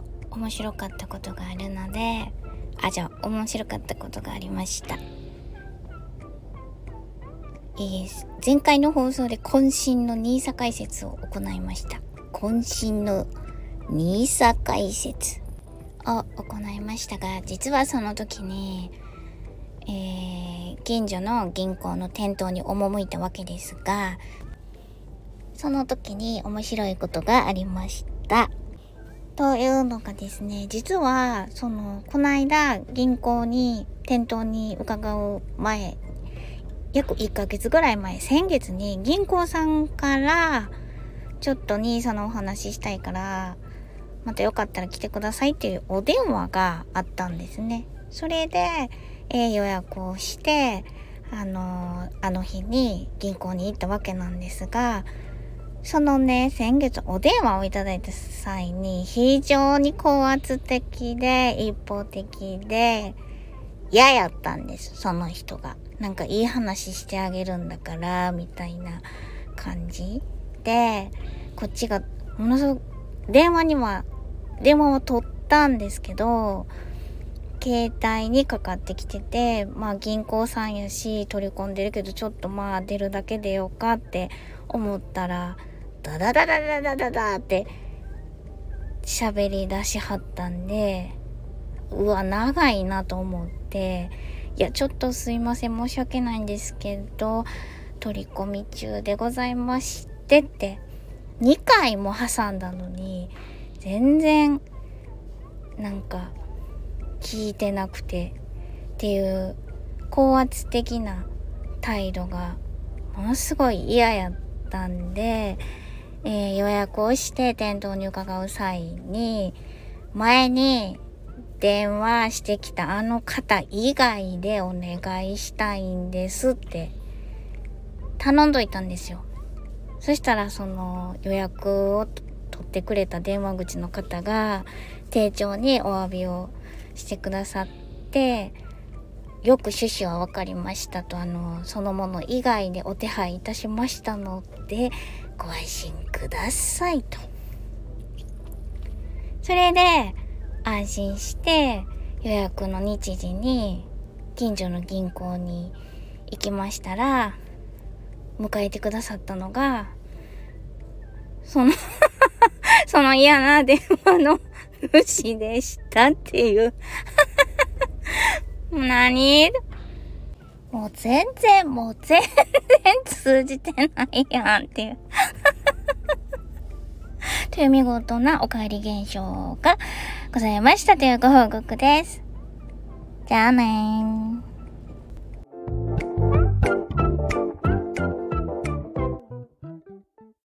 と面白かったことがあるのであじゃあ面白かったことがありました。えー、前回の放送で渾身の NISA 解説を行いました。渾身の NISA 解説。を行いましたが実はその時に、えー、近所の銀行の店頭に赴いたわけですがその時に面白いことがありました。というのがですね、実は、その、この間、銀行に、店頭に伺う前、約1ヶ月ぐらい前、先月に銀行さんから、ちょっと NISA のお話ししたいから、またよかったら来てくださいっていうお電話があったんですね。それで、えー、予約をして、あの、あの日に銀行に行ったわけなんですが、そのね、先月お電話をいただいた際に非常に高圧的で一方的で嫌やったんです、その人が。なんかいい話してあげるんだから、みたいな感じで、こっちがものすごく電話には、電話を取ったんですけど、携帯にかかってきてて、まあ銀行さんやし取り込んでるけどちょっとまあ出るだけでよかって思ったら、ダダダダダダダダって喋り出しはったんで、うわ、長いなと思って、いや、ちょっとすいません、申し訳ないんですけど、取り込み中でございましてって、2回も挟んだのに、全然、なんか、聞いてなくて、っていう高圧的な態度がものすごい嫌やったんで、えー、予約をして店頭に伺う際に、前に電話してきたあの方以外でお願いしたいんですって頼んどいたんですよ。そしたらその予約を取ってくれた電話口の方が丁重にお詫びをしてくださって、よく趣旨は分かりましたと、あの、そのもの以外でお手配いたしましたので、ご安心くださいと。それで、安心して予約の日時に近所の銀行に行きましたら、迎えてくださったのが、その その嫌な電話の主でしたっていう 何？もう全然、もう全然通じてないやんっていう という見事なお帰り現象がございましたというご報告です。じゃあねー。